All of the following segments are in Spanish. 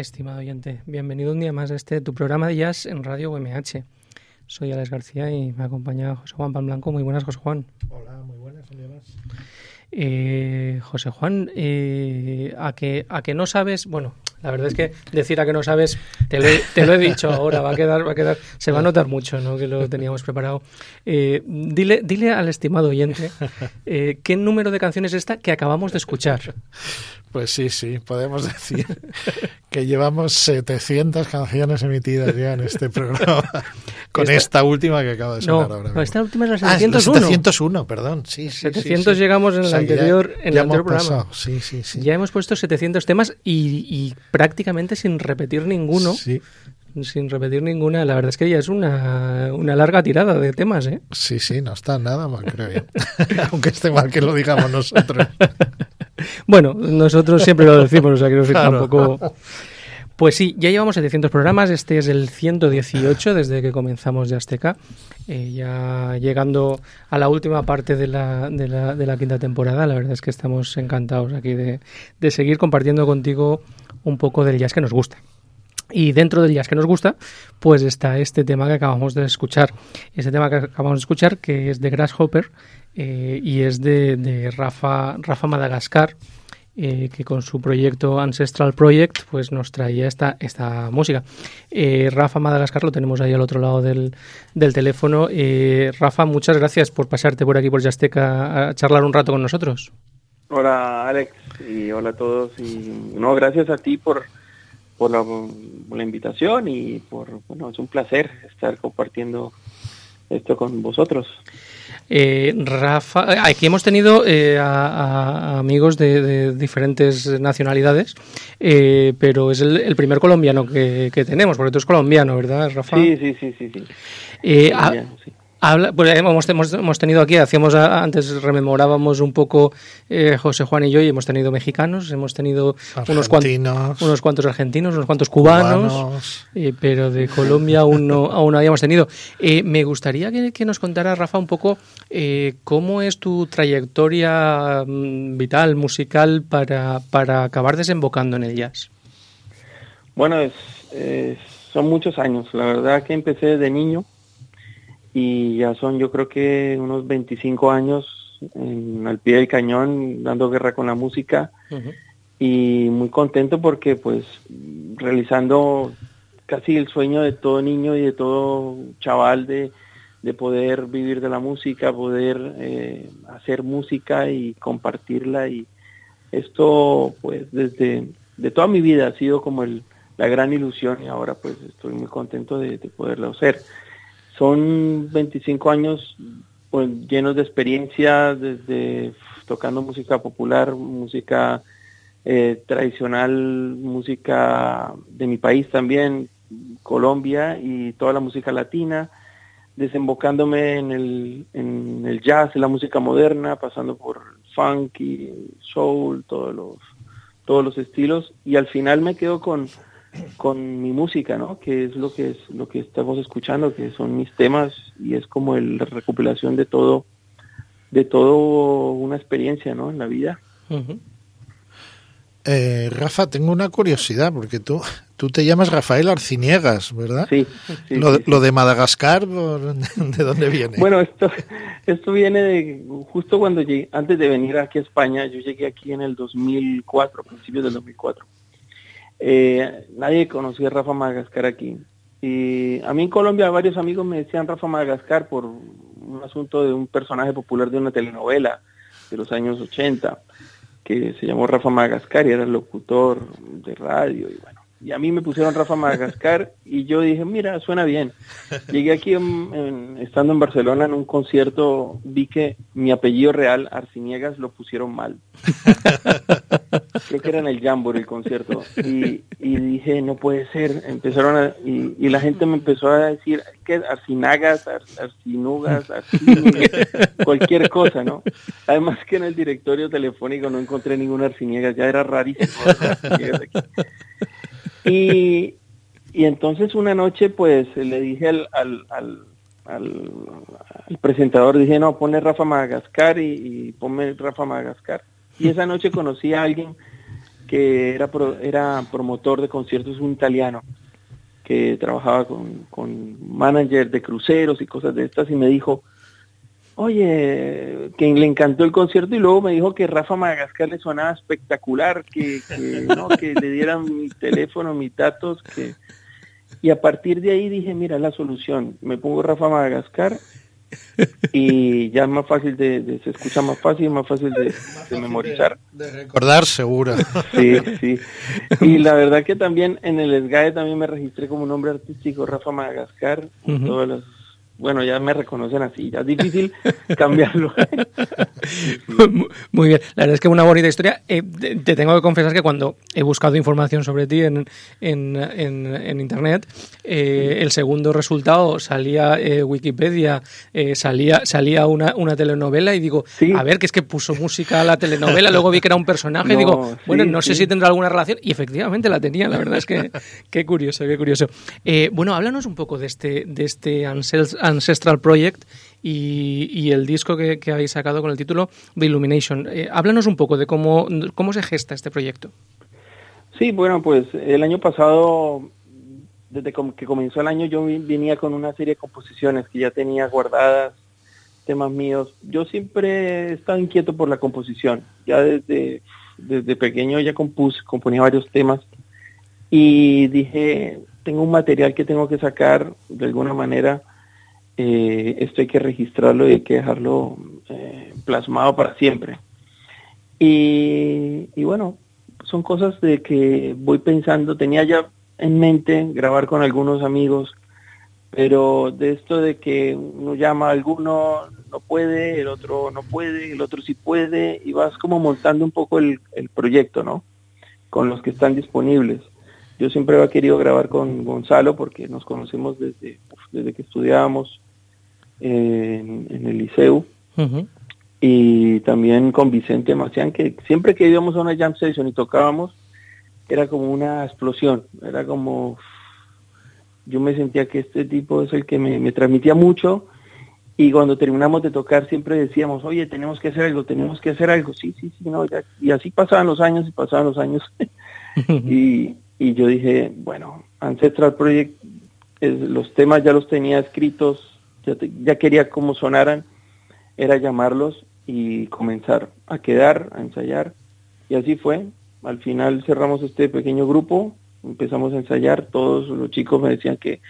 Estimado oyente, bienvenido un día más a este tu programa de jazz en Radio UMH. Soy Alex García y me acompaña José Juan Pan Blanco. Muy buenas, José Juan. Hola, muy buenas, un día más. Eh, José Juan, eh, a, que, a que no sabes, bueno, la verdad es que decir a que no sabes, te lo, he, te lo he dicho ahora, va a quedar, va a quedar, se va a notar mucho, ¿no? Que lo teníamos preparado. Eh, dile, dile al estimado oyente eh, qué número de canciones es esta que acabamos de escuchar. Pues sí, sí, podemos decir que llevamos 700 canciones emitidas ya en este programa, con esta, esta última que acaba de sonar no, ahora. Mismo. No, esta última es la 701. Ah, la 701, perdón, sí, sí. 700 sí, sí. llegamos en el o sea, anterior, ya, en el ya anterior hemos programa. Sí, sí, sí. Ya hemos puesto 700 temas y, y prácticamente sin repetir ninguno. Sí. Sin repetir ninguna, la verdad es que ya es una, una larga tirada de temas, ¿eh? Sí, sí, no está nada mal, creo yo. Aunque esté mal que lo digamos nosotros. Bueno, nosotros siempre lo decimos, o sea, decir, claro. tampoco... Pues sí, ya llevamos 700 programas, este es el 118 desde que comenzamos de Azteca, eh, ya llegando a la última parte de la, de, la, de la, quinta temporada, la verdad es que estamos encantados aquí de, de seguir compartiendo contigo un poco del jazz que nos gusta. Y dentro del jazz que nos gusta, pues está este tema que acabamos de escuchar. Este tema que acabamos de escuchar, que es de Grasshopper eh, y es de, Rafa, Rafa Madagascar, eh, que con su proyecto Ancestral Project pues nos traía esta, esta música. Eh, Rafa Madagascar lo tenemos ahí al otro lado del, del teléfono. Eh, Rafa, muchas gracias por pasarte por aquí por Yasteca a charlar un rato con nosotros. Hola Alex y hola a todos. Y no, gracias a ti por, por, la, por la invitación y por, bueno, es un placer estar compartiendo esto con vosotros. Eh, Rafa, aquí hemos tenido eh, a, a, amigos de, de, diferentes nacionalidades, eh, pero es el, el primer colombiano que, que, tenemos, porque tú eres colombiano, ¿verdad, Rafa? Sí, sí, sí, sí. sí. Colombiano, sí. Habla, pues hemos, hemos, hemos, tenido aquí, hacíamos antes rememorábamos un poco eh, José Juan y yo y hemos tenido mexicanos, hemos tenido unos cuantos, unos cuantos argentinos, unos cuantos cubanos, cubanos. Eh, pero de Colombia aún no, aún no habíamos tenido. Eh, me gustaría que, que, nos contara, Rafa, un poco eh, cómo es tu trayectoria mm, vital, musical, para, para acabar desembocando en el jazz. Bueno, es, son muchos años. La verdad que empecé de niño y ya son yo creo que unos 25 años en, al pie del cañón dando guerra con la música. Uh -huh. y muy contento porque pues realizando casi el sueño de todo niño y de todo chaval de, de poder vivir de la música, poder eh, hacer música y compartirla. Y esto pues desde de toda mi vida ha sido como el, la gran ilusión y ahora pues estoy muy contento de, de poderlo hacer son 25 años pues, llenos de experiencia, desde tocando música popular, música eh, tradicional, música de mi país también, Colombia y toda la música latina, desembocándome en el, en el jazz, en la música moderna, pasando por funky, soul, todos los, todos los estilos, y al final me quedo con con mi música, ¿no? Que es lo que es lo que estamos escuchando, que son mis temas y es como el, la recopilación de todo de todo una experiencia, ¿no? En la vida. Uh -huh. eh, Rafa, tengo una curiosidad porque tú tú te llamas Rafael Arciniegas, ¿verdad? Sí. sí, lo, sí, lo, de Madagascar, ¿de dónde viene? Bueno, esto esto viene de justo cuando llegué, antes de venir aquí a España, yo llegué aquí en el 2004, principios del 2004. Eh, nadie conocía a Rafa Madagascar aquí. Y a mí en Colombia varios amigos me decían Rafa Madagascar por un asunto de un personaje popular de una telenovela de los años 80 que se llamó Rafa Madagascar y era el locutor de radio y bueno. Y a mí me pusieron Rafa Madagascar y yo dije, mira, suena bien. Llegué aquí en, en, estando en Barcelona en un concierto, vi que mi apellido real, Arciniegas, lo pusieron mal. Creo que era en el Jambor el concierto. Y, y dije, no puede ser. Empezaron a, y, y, la gente me empezó a decir, que Arcinagas, Ar, Arcinugas, Arciniegas, cualquier cosa, ¿no? Además que en el directorio telefónico no encontré ninguna Arciniegas, ya era rarísimo. Y, y entonces una noche pues le dije al, al, al, al, presentador, dije, no, ponle Rafa Madagascar y, y ponme Rafa Madagascar. Y esa noche conocí a alguien que era, era promotor de conciertos, un italiano que trabajaba con, con manager de cruceros y cosas de estas y me dijo, oye, que le encantó el concierto y luego me dijo que Rafa Madagascar le sonaba espectacular, que, que, le dieran mi teléfono, mis datos, que... Y a partir de ahí dije, mira, la solución, me pongo Rafa Madagascar y ya es más fácil de, se escucha más fácil, más fácil de, memorizar. De, recordar seguro. Sí, sí. Y la verdad que también en el SGAE también me registré como nombre artístico Rafa Madagascar, todas las bueno, ya me reconocen así, ya es difícil cambiarlo. Muy bien, la verdad es que una bonita historia. Eh, te tengo que confesar que cuando he buscado información sobre ti en, en, en, Internet, eh, el segundo resultado salía eh, Wikipedia, salía, salía una, una telenovela y digo, a ver, que es que puso música a la telenovela, luego vi que era un personaje y digo, bueno, no sé si tendrá alguna relación y efectivamente la tenía, la verdad es que qué curioso, qué curioso. bueno, háblanos un poco de este, de este Ancestral Project y, el disco que, habéis sacado con el título The Illumination. Eh, háblanos un poco de cómo, cómo se gesta este proyecto. Sí, bueno, pues el año pasado, desde que comenzó el año, yo venía con una serie de composiciones que ya tenía guardadas, temas míos. Yo siempre he estado inquieto por la composición. Ya desde, desde pequeño ya compuse, componía varios temas y dije, tengo un material que tengo que sacar de alguna manera eh, esto hay que registrarlo y hay que dejarlo eh, plasmado para siempre. Y, bueno, son cosas de que voy pensando, tenía ya en mente grabar con algunos amigos, pero de esto de que uno llama a alguno, no puede, el otro no puede, el otro sí puede, y vas como montando un poco el, proyecto, ¿no? Con los que están disponibles. Yo siempre había querido grabar con Gonzalo porque nos conocemos desde, desde que estudiábamos en, el liceo. Y también con Vicente Macián, que siempre que íbamos a una jam session y tocábamos, era como una explosión, era como, yo me sentía que este tipo es el que me, transmitía mucho y cuando terminamos de tocar siempre decíamos, oye, tenemos que hacer algo, tenemos que hacer algo, sí, sí, sí, no, y así pasaban los años y pasaban los años. y, y yo dije, bueno, Ancestral Project, los temas ya los tenía escritos, ya, quería cómo sonaran, era llamarlos y comenzar a quedar, a ensayar. Y así fue. Al final cerramos este pequeño grupo, empezamos a ensayar, todos los chicos me decían que,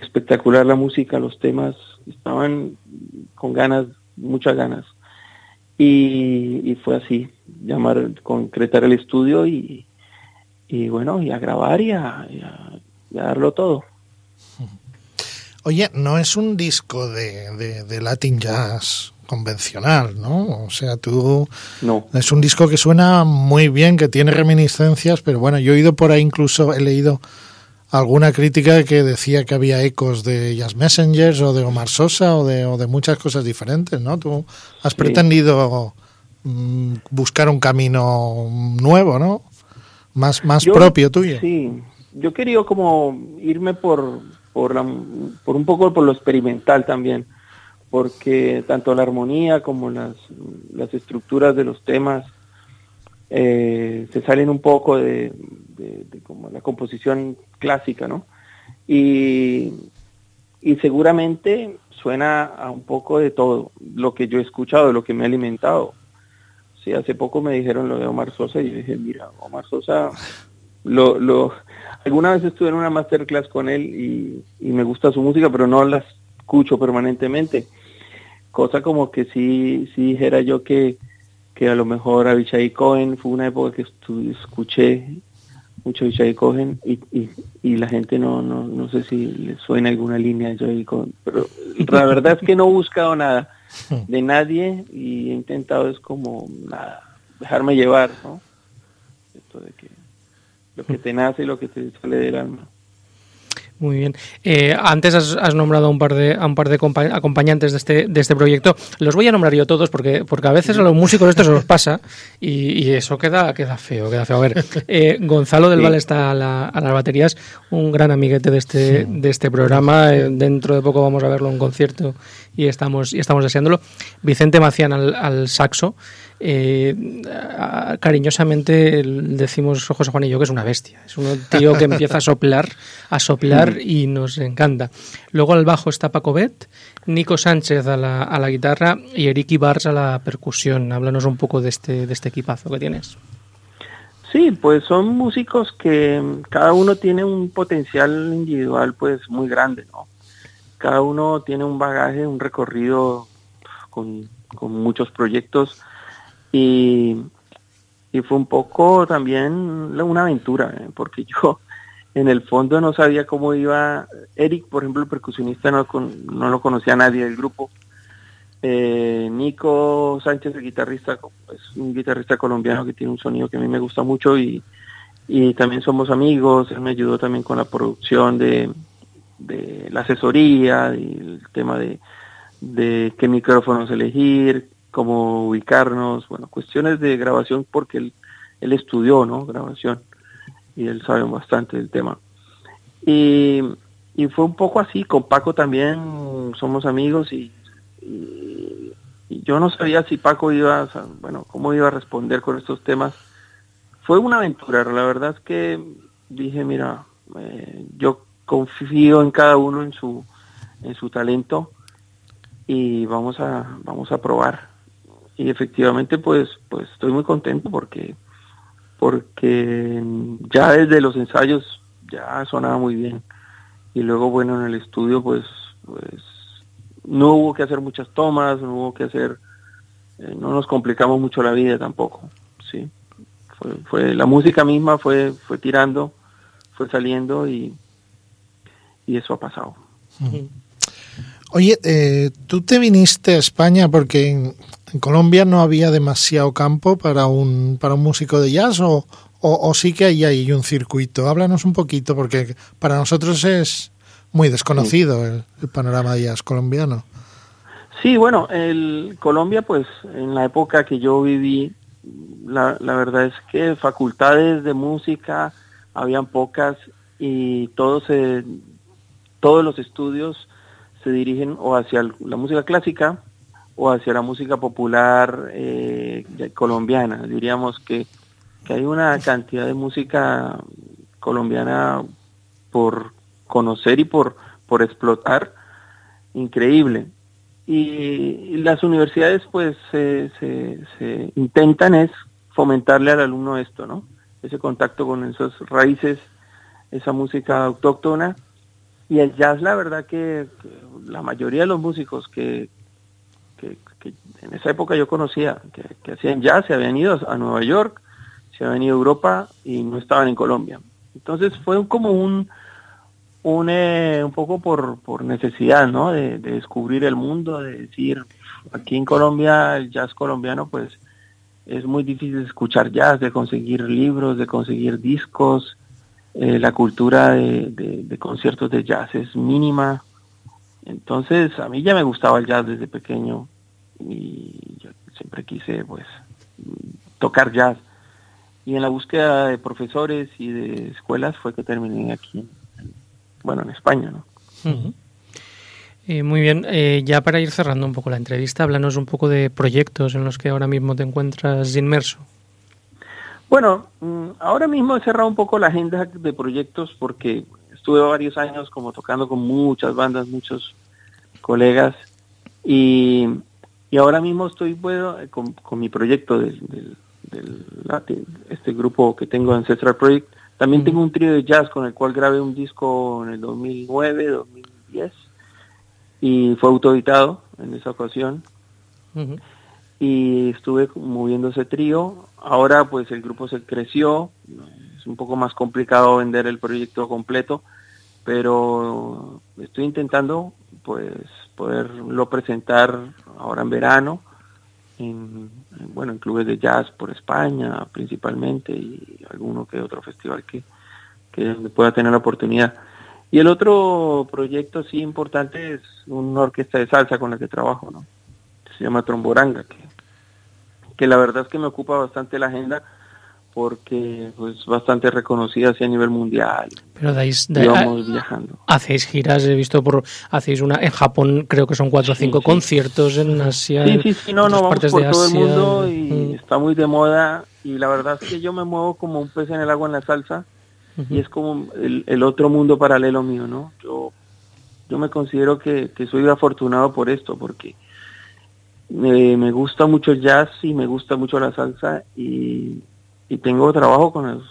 espectacular la música, los temas, estaban con ganas, muchas ganas. Y, fue así, llamar, concretar el estudio y, bueno, y a grabar y a darlo todo. Oye, no es un disco de, de, Latin Jazz convencional, ¿no? O sea, tú... No. Es un disco que suena muy bien, que tiene reminiscencias, pero bueno, yo he ido por ahí incluso, he leído alguna crítica que decía que había ecos de Jazz Messengers o de Omar Sosa o de, o de muchas cosas diferentes, ¿no? Tú has pretendido mm, buscar un camino nuevo, ¿no? Más, más propio tuyo. Sí, yo quería como irme por, por, por un poco por lo experimental también, porque tanto la armonía como las, las estructuras de los temas eh, se salen un poco de, como la composición clásica, ¿no? Y, y seguramente suena a un poco de todo, lo que yo he escuchado, lo que me ha alimentado. Sí, hace poco me dijeron lo de Omar Sosa y yo dije, mira, Omar Sosa lo, lo, alguna vez estuve en una masterclass con él y, me gusta su música, pero no la escucho permanentemente. Cosa como que sí, sí dijera yo que, que a lo mejor a Bichai Cohen fue una época que escuché mucho Bichai Cohen y, y, la gente no, no, no sé si le suena alguna línea a Joey Cohen, pero la verdad es que no he buscado nada de nadie y he intentado es como nada, dejarme llevar, ¿no? Esto de que lo que te nace y lo que te sale del alma. Muy bien. Eh, antes has, nombrado a un par de, a un par de acompañantes de este, de este proyecto. Los voy a nombrar yo todos porque, porque a veces a los músicos esto se los pasa y, eso queda, queda feo, queda feo. A ver, eh, Gonzalo del Val está a, las baterías, un gran amiguete de este, de este programa. Eh, dentro de poco vamos a verlo en concierto y estamos, y estamos deseándolo. Vicente Macián al, al saxo eh, cariñosamente decimos José Juan y yo que es una bestia. Es un tío que empieza a soplar, a soplar y nos encanta. Luego al bajo está Paco Bet, Nico Sánchez a la, a la guitarra y Eric Ibars a la percusión. Háblanos un poco de este, de este equipazo que tienes. Sí, pues son músicos que cada uno tiene un potencial individual pues muy grande, ¿no? Cada uno tiene un bagaje, un recorrido con, con muchos proyectos y, fue un poco también una aventura, ¿eh? porque yo en el fondo no sabía cómo iba. Eric, por ejemplo, el percusionista, no, no lo conocía nadie del grupo. Eh, Nico Sánchez, el guitarrista, es un guitarrista colombiano que tiene un sonido que a mí me gusta mucho y, y también somos amigos. Él me ayudó también con la producción de, de la asesoría el tema de, de qué micrófonos elegir, cómo ubicarnos, bueno, cuestiones de grabación porque él, él estudió, ¿no? Grabación y él sabe bastante del tema. Y, y fue un poco así, con Paco también somos amigos y, yo no sabía si Paco iba, bueno, cómo iba a responder con estos temas. Fue una aventura, la verdad es que dije, mira, eh, yo confío en cada uno en su, en su talento y vamos a, vamos a probar. Y efectivamente pues pues estoy muy contento porque porque ya desde los ensayos ya sonaba muy bien. Y luego bueno en el estudio pues pues no hubo que hacer muchas tomas no hubo que hacer eh, no nos complicamos mucho la vida tampoco sí fue, fue la música misma fue fue tirando fue saliendo y y eso ha pasado Oye, eh, tú te viniste a España porque en, en Colombia no había demasiado campo para un, para un músico de jazz o, o, sí que hay ahí un circuito. Háblanos un poquito porque para nosotros es muy desconocido el, panorama de jazz colombiano. Sí, bueno, el Colombia pues en la época que yo viví, la, la verdad es que facultades de música habían pocas y todos se, todos los estudios se dirigen o hacia la música clásica o hacia la música popular eh, colombiana. Diríamos que, hay una cantidad de música colombiana por conocer y por, por explotar increíble. Y, las universidades pues se, se, intentan es fomentarle al alumno esto, ¿no? Ese contacto con esas raíces, esa música autóctona. Y el jazz, la verdad que la mayoría de los músicos que, en esa época yo conocía, que, hacían jazz, se habían ido a Nueva York, se habían ido a Europa y no estaban en Colombia. Entonces fue como un, un, eh, un poco por, por necesidad, ¿no? De, descubrir el mundo, de decir, aquí en Colombia, el jazz colombiano, pues es muy difícil escuchar jazz, de conseguir libros, de conseguir discos, eh, la cultura de, conciertos de jazz es mínima. Entonces, a mí ya me gustaba el jazz desde pequeño y yo siempre quise pues tocar jazz. Y en la búsqueda de profesores y de escuelas fue que terminé aquí, bueno, en España, ¿no? Eh, muy bien, eh, ya para ir cerrando un poco la entrevista, háblanos un poco de proyectos en los que ahora mismo te encuentras inmerso. Bueno, mm, ahora mismo he cerrado un poco la agenda de proyectos porque estuve varios años como tocando con muchas bandas, muchos colegas y y ahora mismo estoy bueno, con, mi proyecto del, este grupo que tengo, Ancestral Project. También tengo un trío de jazz con el cual grabé un disco en el 2009, 2010 y fue autoeditado en esa ocasión. Y estuve moviendo ese trío. Ahora pues el grupo se creció, es un poco más complicado vender el proyecto completo, pero estoy intentando pues poderlo presentar ahora en verano, en, bueno, en clubes de jazz por España principalmente y alguno que otro festival que, que pueda tener la oportunidad. Y el otro proyecto sí importante es una orquesta de salsa con la que trabajo, ¿no? Se llama Tromboranga, que, que la verdad es que me ocupa bastante la agenda porque pues bastante reconocida así a nivel mundial. Pero dais, vamos viajando. Hacéis giras, he visto por hacéis una en Japón, creo que son cuatro o cinco conciertos en Asia. Sí, sí, sí, no, no, vamos por todo el mundo y mm. está muy de moda y la verdad es que yo me muevo como un pez en el agua en la salsa y es como el, otro mundo paralelo mío, ¿no? Yo yo me considero que, que soy afortunado por esto porque me, me gusta mucho el jazz y me gusta mucho la salsa y y tengo trabajo con,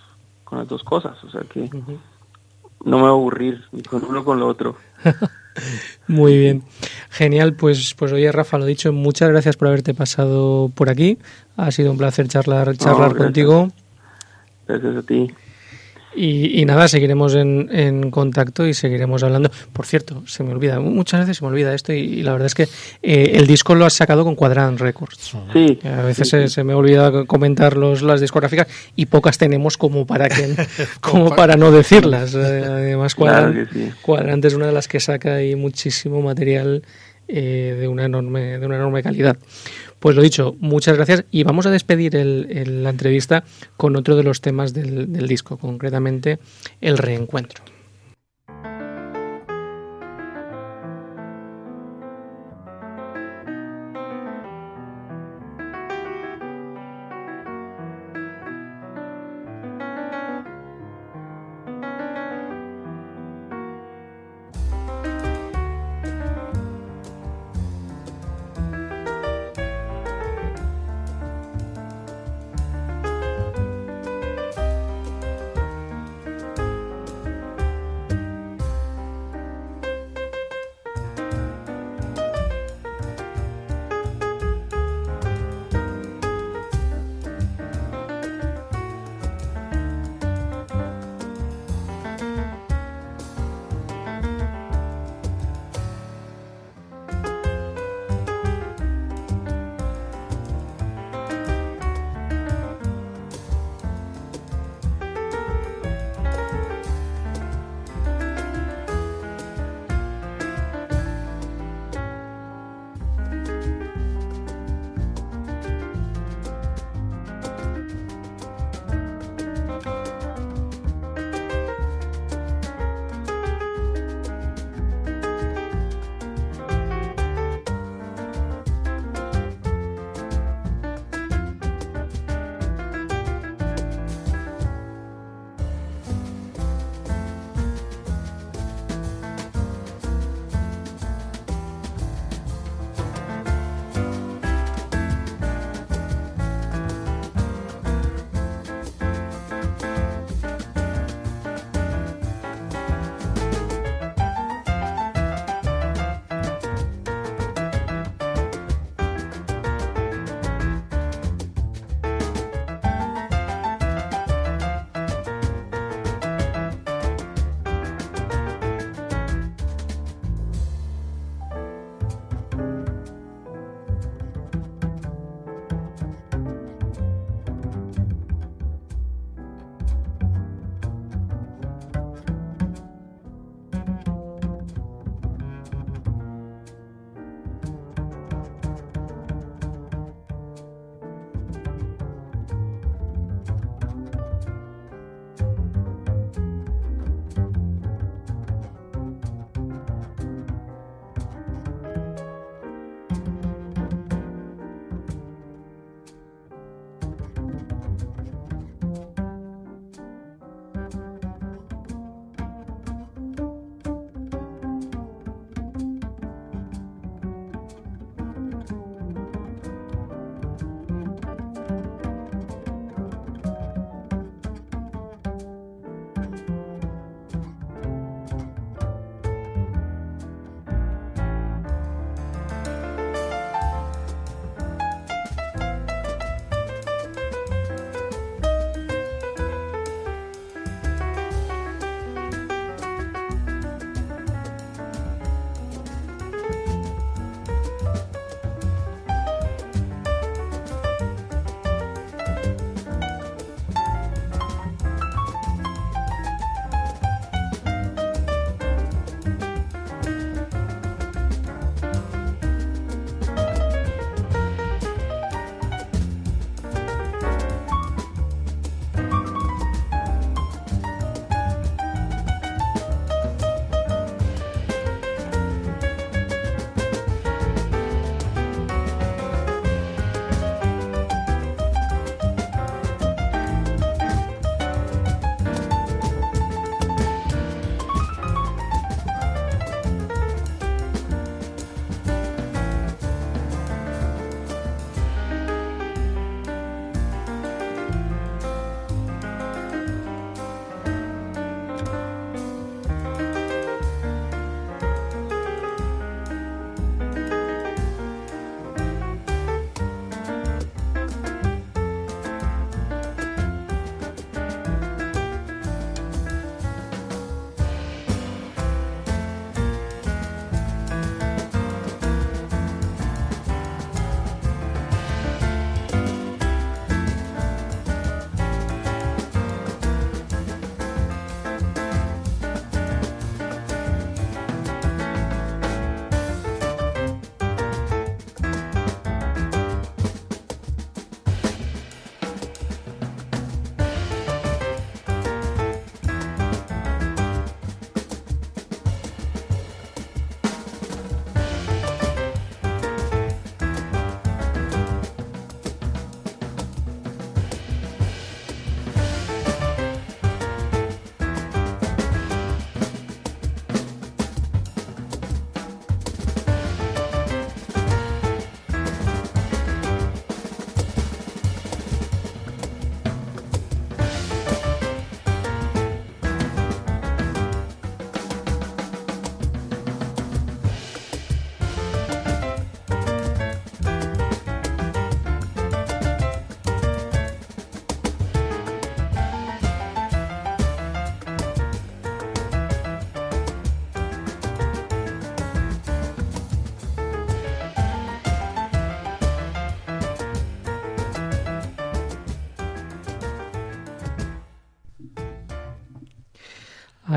con las dos cosas, o sea que no me voy a aburrir ni con uno con lo otro. Muy bien, genial. Pues, pues oye, Rafa, lo dicho, muchas gracias por haberte pasado por aquí. Ha sido un placer charlar, charlar contigo. Gracias a ti. Y, nada, seguiremos en, en, contacto y seguiremos hablando. Por cierto, se me olvida, muchas veces se me olvida esto y, la verdad es que eh, el disco lo has sacado con Quadrant Records. Sí. A veces Se, me olvida comentar los, las discográficas y pocas tenemos como para que como para no decirlas. Eh, además, Quadrant, es una de las que saca ahí muchísimo material eh, de una enorme de una enorme calidad. Pues lo dicho, muchas gracias y vamos a despedir la entrevista con otro de los temas del disco, concretamente el reencuentro.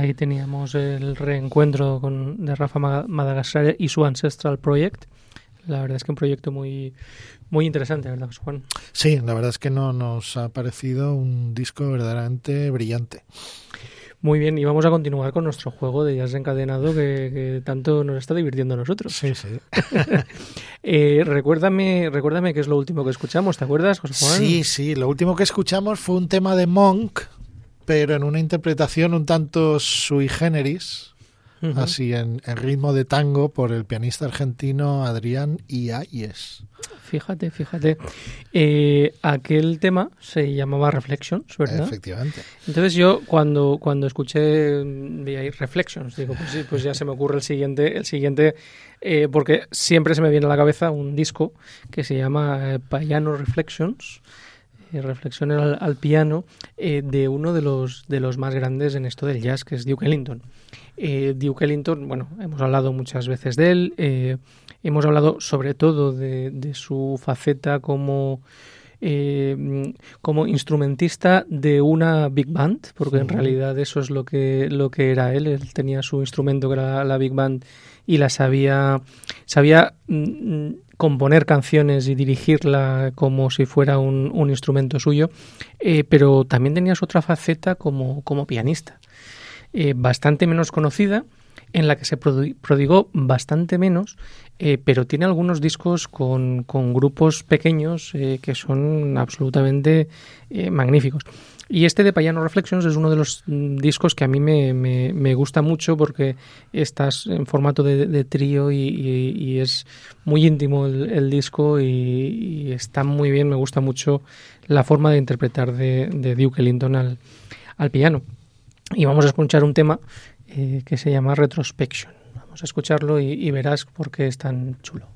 Ahí teníamos el reencuentro con, de Rafa Madagascar y su Ancestral Project. La verdad es que un proyecto muy, muy interesante, ¿verdad, Juan? Sí, la verdad es que no nos ha parecido un disco verdaderamente brillante. Muy bien, y vamos a continuar con nuestro juego de jazz encadenado que, tanto nos está divirtiendo a nosotros. Sí, sí. eh, recuérdame, recuérdame qué es lo último que escuchamos, ¿te acuerdas, José Juan? Sí, sí, lo último que escuchamos fue un tema de Monk, pero en una interpretación un tanto sui generis, así en, ritmo de tango por el pianista argentino Adrián Iáñez. Fíjate, fíjate. Eh, aquel tema se llamaba Reflections, ¿verdad? Efectivamente. Entonces yo cuando, cuando escuché vi ahí Reflections, digo, pues sí, pues ya se me ocurre el siguiente, el siguiente, eh, porque siempre se me viene a la cabeza un disco que se llama eh, Piano Reflections reflexiones al, al piano de uno de los de los más grandes en esto del jazz, que es Duke Ellington. Eh, Duke Ellington, bueno, hemos hablado muchas veces de él, eh, hemos hablado sobre todo de, su faceta como, eh, como instrumentista de una big band, porque en realidad eso es lo que, lo que era él, él tenía su instrumento que era la big band y la sabía, sabía mm, componer canciones y dirigirla como si fuera un, un instrumento suyo, pero también tenía su otra faceta como, como pianista. Eh, bastante menos conocida, en la que se prodigó bastante menos, eh, pero tiene algunos discos con, con grupos pequeños eh, que son absolutamente magníficos. Y este de Payano Reflections es uno de los mm, discos que a mí me, me, gusta mucho porque estás en formato de, trío y, es muy íntimo el, disco y, está muy bien. Me gusta mucho la forma de interpretar de, Duke Ellington al, al piano. Y vamos a escuchar un tema eh, que se llama Retrospection. Escucharlo y, y verás por qué es tan chulo.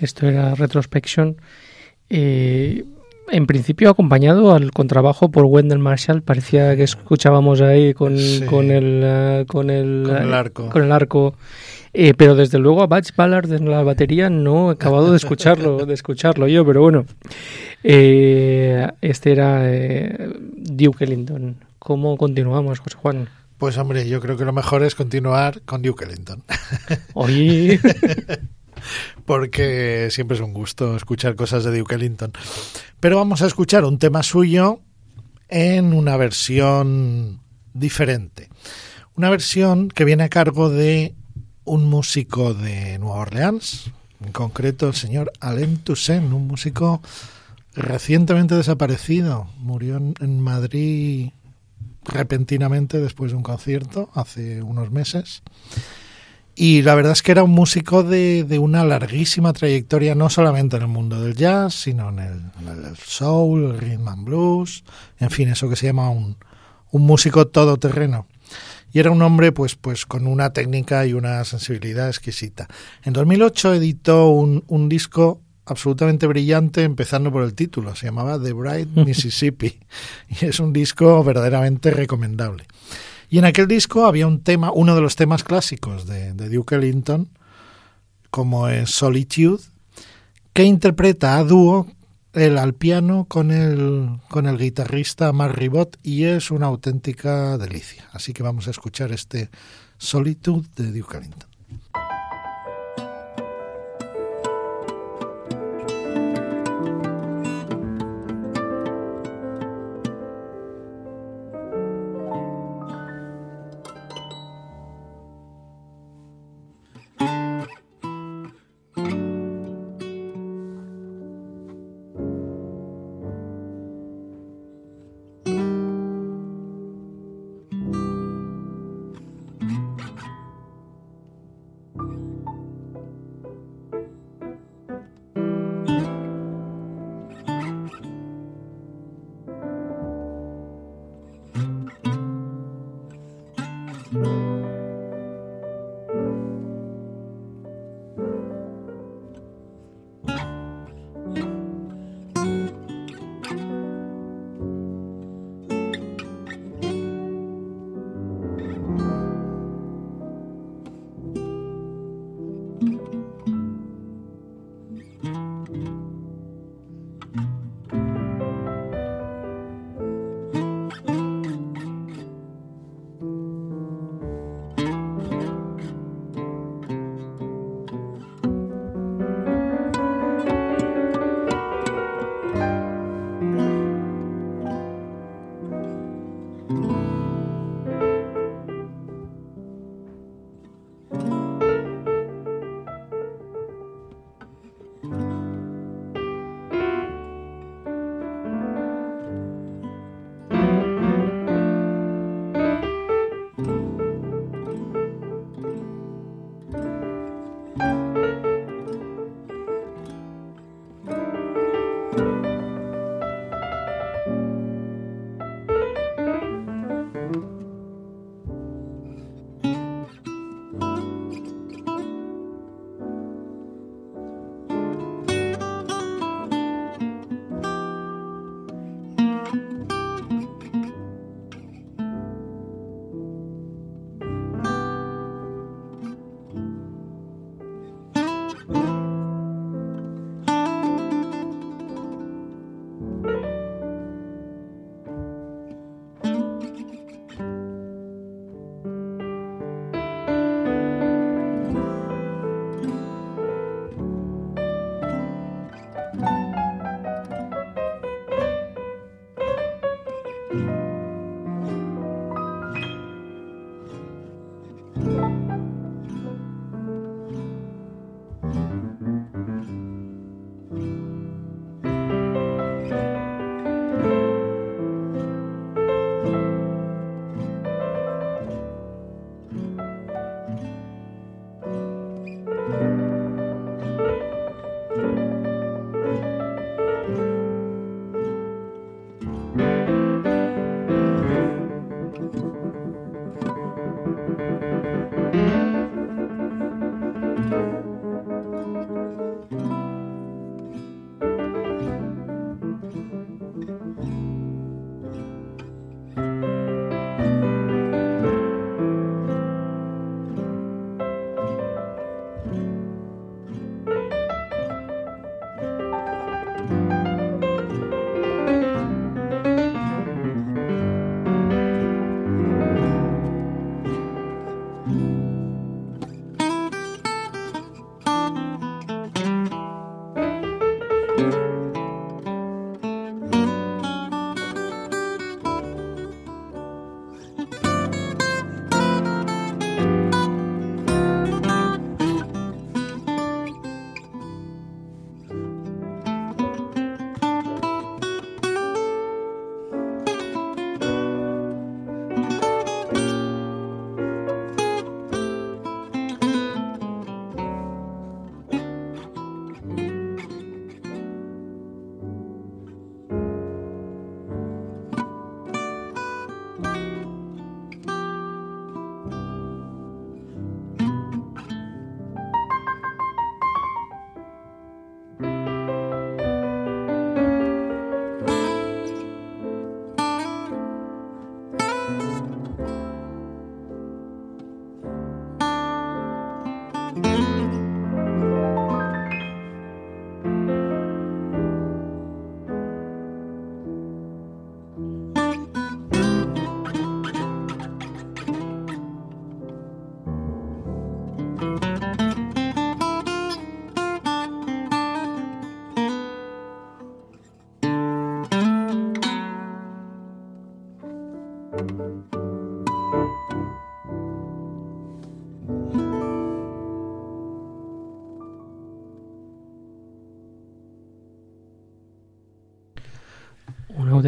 Esto era Retrospection. Eh, en principio acompañado al contrabajo por Wendell Marshall. Parecía que escuchábamos ahí con, con, el, con, el, arco. Con el arco. Eh, pero desde luego a Batch Ballard en la batería no he acabado de escucharlo, de escucharlo yo, pero bueno. Eh, este era Duke Ellington. ¿Cómo continuamos, José Juan? Pues hombre, yo creo que lo mejor es continuar con Duke Ellington. Oye. Porque siempre es un gusto escuchar cosas de Duke Ellington. Pero vamos a escuchar un tema suyo en una versión diferente. Una versión que viene a cargo de un músico de Nueva Orleans, en concreto el señor Alain Toussaint, un músico recientemente desaparecido. Murió en Madrid repentinamente después de un concierto hace unos meses. Y la verdad es que era un músico de, de, una larguísima trayectoria, no solamente en el mundo del jazz, sino en el, soul, el rhythm and blues, en fin, eso que se llama un, un músico todoterreno. Y era un hombre pues, pues con una técnica y una sensibilidad exquisita. En 2008 editó un, un disco absolutamente brillante, empezando por el título. Se llamaba The Bright Mississippi y es un disco verdaderamente recomendable. Y en aquel disco había un tema, uno de los temas clásicos de, Duke Ellington, como es Solitude, que interpreta a dúo el al piano con el, con el guitarrista Mark Ribot y es una auténtica delicia. Así que vamos a escuchar este Solitude de Duke Ellington.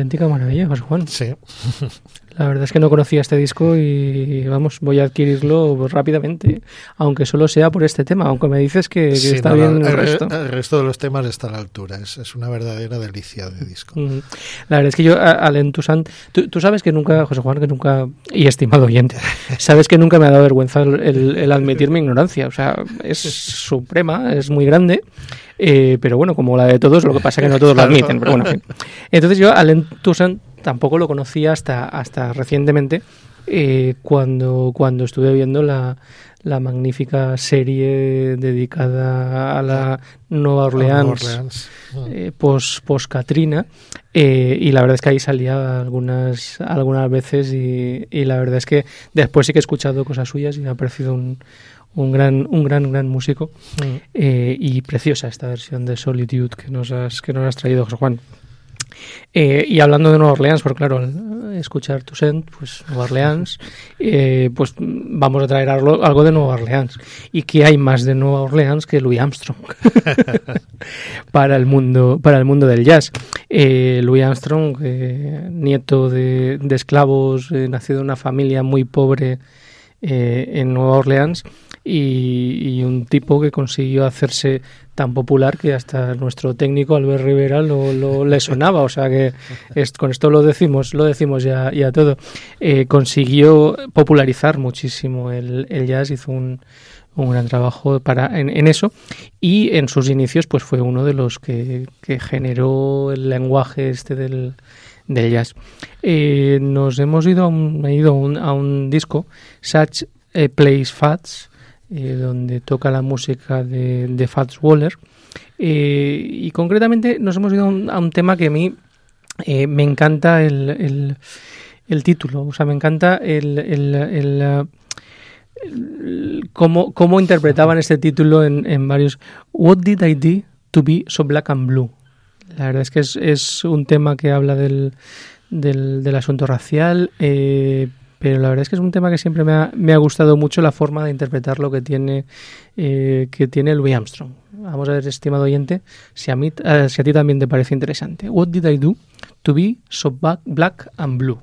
Auténtica maravilla, José Juan. Sí. La verdad es que no conocía este disco y vamos, voy a adquirirlo rápidamente, aunque solo sea por este tema, aunque me dices que, está bien el, resto. El resto de los temas está a la altura, es, una verdadera delicia de disco. La verdad es que yo, al Tucson, tú, sabes que nunca, José Juan, que nunca, y estimado oyente, sabes que nunca me ha dado vergüenza el admitir mi ignorancia, o sea, es suprema, es muy grande. Eh, pero bueno, como la de todos, lo que pasa es que no todos lo admiten. Pero bueno, Entonces yo Allen Toussaint tampoco lo conocía hasta, hasta recientemente, eh, cuando, cuando estuve viendo la, la magnífica serie dedicada a la Nueva Orleans, eh, post, post Katrina y la verdad es que ahí salía algunas algunas veces y, y, la verdad es que después sí que he escuchado cosas suyas y me ha parecido un, un gran, un gran, gran músico. Mm. Eh, y preciosa esta versión de Solitude que nos has, que nos has traído, José Juan. Eh, y hablando de Nueva Orleans, porque claro, escuchar Toussaint, pues Nueva Orleans, eh, pues vamos a traer algo, algo, de Nueva Orleans. ¿Y qué hay más de Nueva Orleans que Louis Armstrong para el mundo para el mundo del jazz? Louis Armstrong, nieto de, de esclavos, nacido en una familia muy pobre en Nueva Orleans, y, un tipo que consiguió hacerse tan popular que hasta nuestro técnico Albert Rivera lo, le sonaba, o sea que con esto lo decimos, lo decimos ya, ya todo. Eh, consiguió popularizar muchísimo el, jazz, hizo un, un gran trabajo para en, eso y en sus inicios pues fue uno de los que, generó el lenguaje este del, del jazz. Eh, nos hemos ido a un, ido a un, disco, Such a Place Fats, eh, donde toca la música de, Fats Waller. Eh, y concretamente nos hemos ido a un, tema que a mí eh, me encanta el, el, título, o sea, me encanta el, el, cómo, cómo, interpretaban este título en, en, varios What did I do to be so black and blue? La verdad es que es, es un tema que habla del, del, del asunto racial, eh, pero la verdad es que es un tema que siempre me ha, me ha gustado mucho la forma de interpretar lo que tiene, eh, que tiene Louis Armstrong. Vamos a ver, estimado oyente, si a, mí, eh, si a ti también te parece interesante. What did I do to be so black and blue?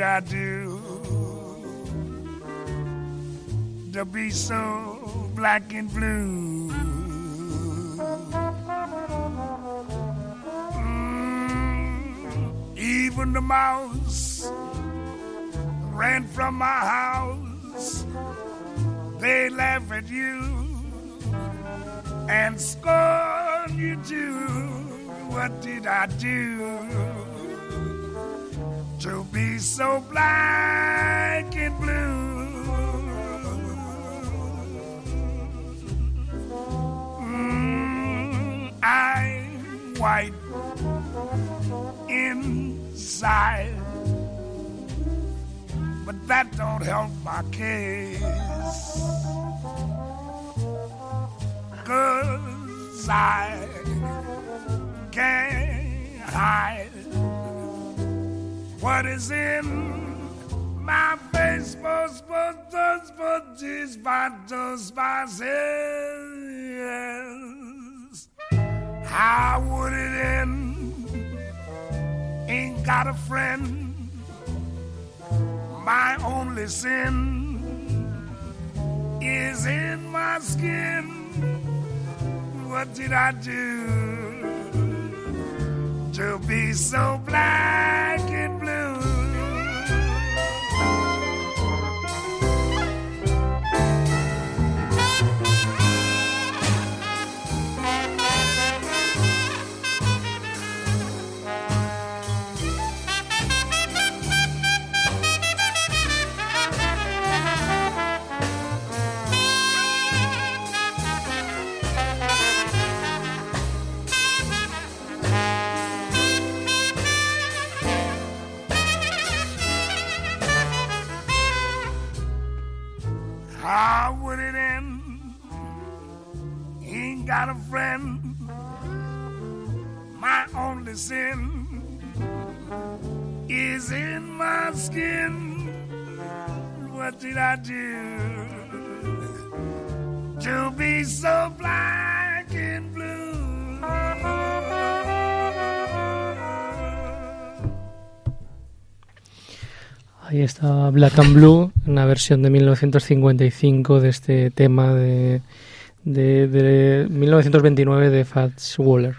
Did I do to be so black and blue? Mm, even the mouse ran from my house. They laugh at you and scorn you too. What did I do what is in my face. But, but, but, but, this, yes. How would it end? Ain't got a friend my only sin is in my skin. What did I do to be so black skin. What did I do to be so black and blue? Ahí está Black and Blue, una versión de 1955 de este tema de, de, de 1929 de Fats Waller.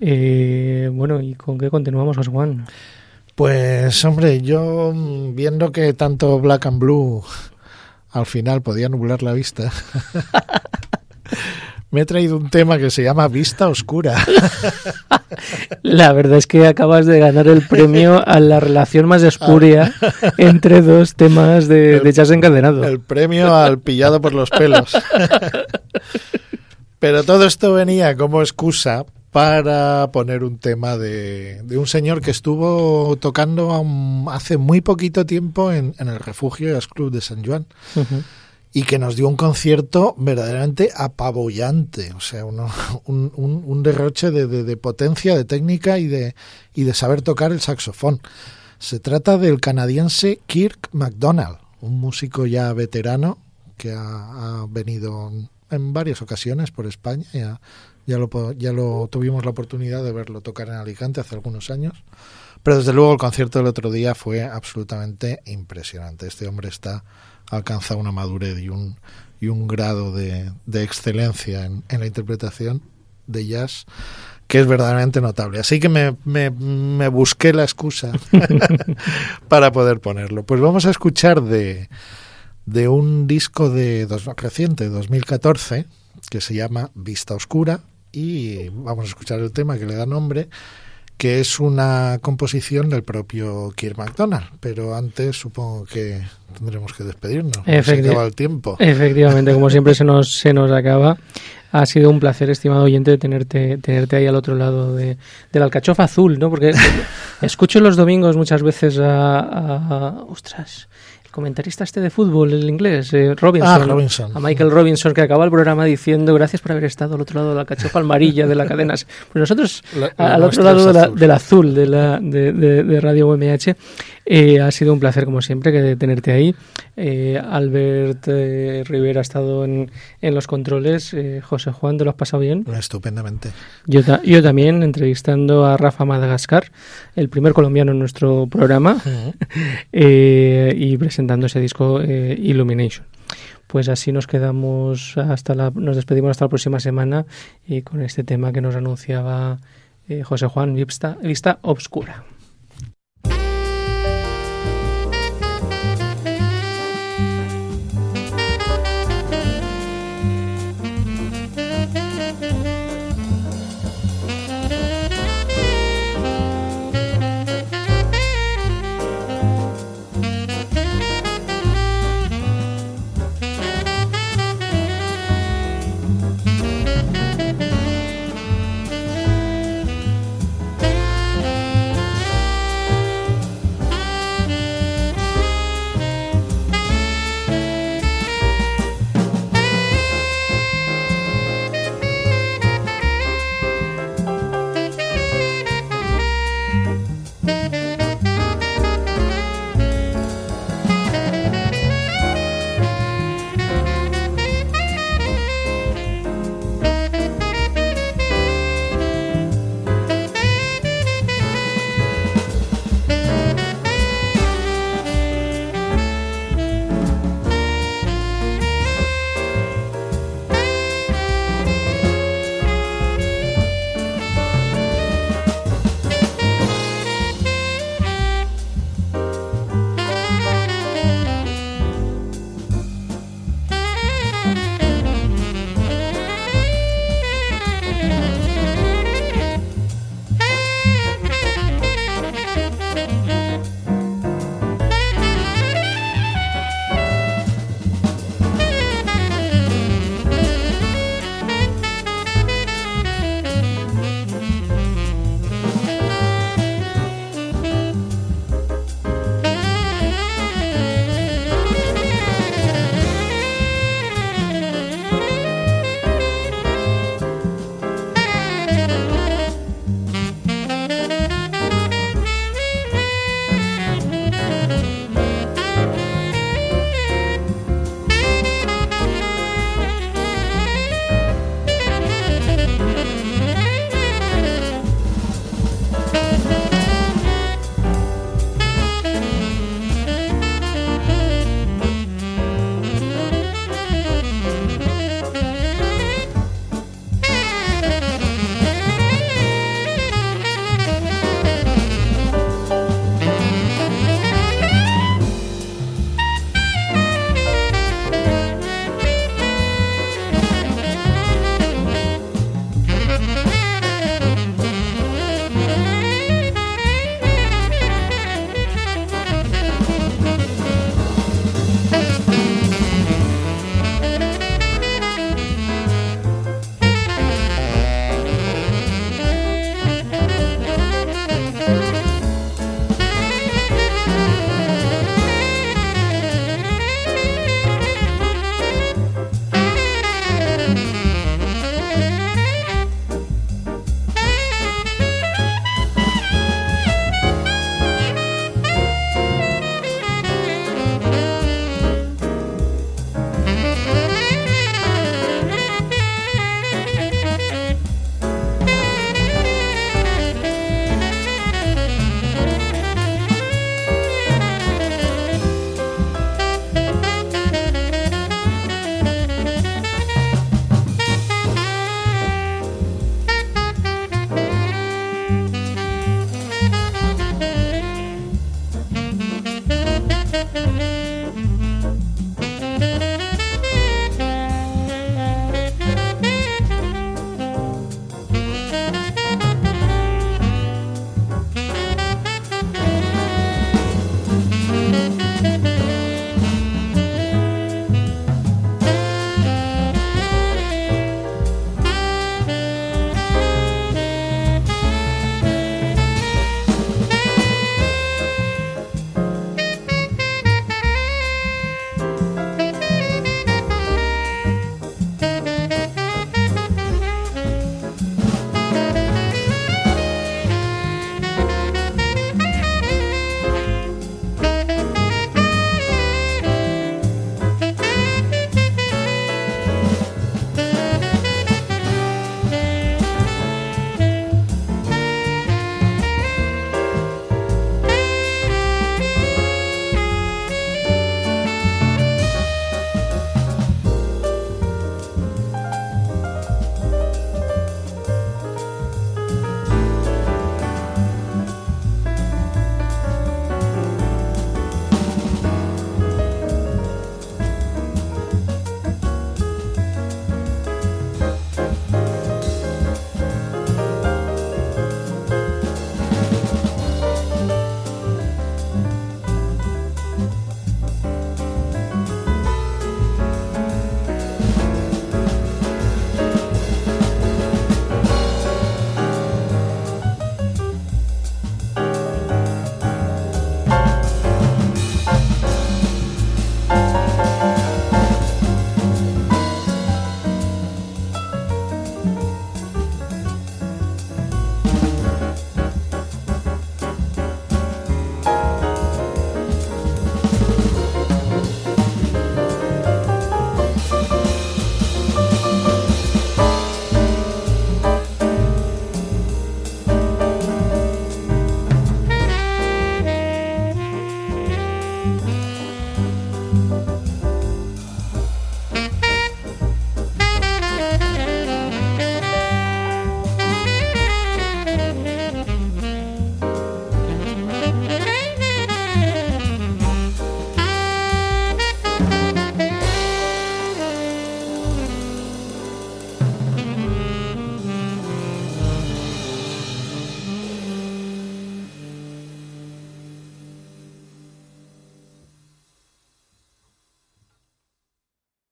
Eh, bueno, ¿y con qué continuamos, José Juan? Pues hombre, yo mm, viendo que tanto Black and Blue al final podía nublar la vista, me he traído un tema que se llama Vista Oscura. La verdad es que acabas de ganar el premio a la relación más espuria entre dos temas de, de jazz encadenado. El premio al pillado por los pelos. Pero todo esto venía como excusa para poner un tema de, de un señor que estuvo tocando un, hace muy poquito tiempo en, en el Refugio Jazz Club de San Juan. Uh -huh y que nos dio un concierto verdaderamente apabullante, o sea, uno, un, un, un, derroche de, de, de, potencia, de técnica y de, y de saber tocar el saxofón. Se trata del canadiense Kirk MacDonald, un músico ya veterano que ha, ha venido en varias ocasiones por España, ya, ya, lo, ya lo tuvimos la oportunidad de verlo tocar en Alicante hace algunos años. Pero desde luego el concierto del otro día fue absolutamente impresionante. Este hombre está alcanza una madurez y un, y un grado de, de excelencia en, en, la interpretación de jazz que es verdaderamente notable. Así que me, me, me busqué la excusa para poder ponerlo. Pues vamos a escuchar de, de un disco de dos, reciente, 2014, que se llama Vista Oscura, y vamos a escuchar el tema que le da nombre, que es una composición del propio Kirk MacDonald. Pero antes supongo que tendremos que despedirnos. Efecti se acaba el tiempo. Efectivamente, como siempre se nos, se nos acaba. Ha sido un placer, estimado oyente, tenerte, tenerte ahí al otro lado de, de la alcachofa azul, ¿no? Porque escucho los domingos muchas veces a, a, a ostras, comentarista este de fútbol, el inglés, eh, Robinson, Ah, Robinson. a Michael Robinson, que acaba el programa diciendo gracias por haber estado al otro lado de la cachofa amarilla de la cadena. Pues nosotros La- al otro lado es de la- azul. del azul de, la, de, de- de Radio UMH. Eh, ha sido un placer, como siempre, que tenerte ahí. Eh, Albert Rivera ha estado en, en los controles. José Juan, ¿te lo has pasado bien? Estupendamente. Yo, ta- yo también, entrevistando a Rafa Madagascar, el primer colombiano en nuestro programa, y presentando ese disco eh, Illumination. Pues así nos quedamos hasta la, nos despedimos hasta la próxima semana y con este tema que nos anunciaba eh, José Juan Vista, Vista Obscura.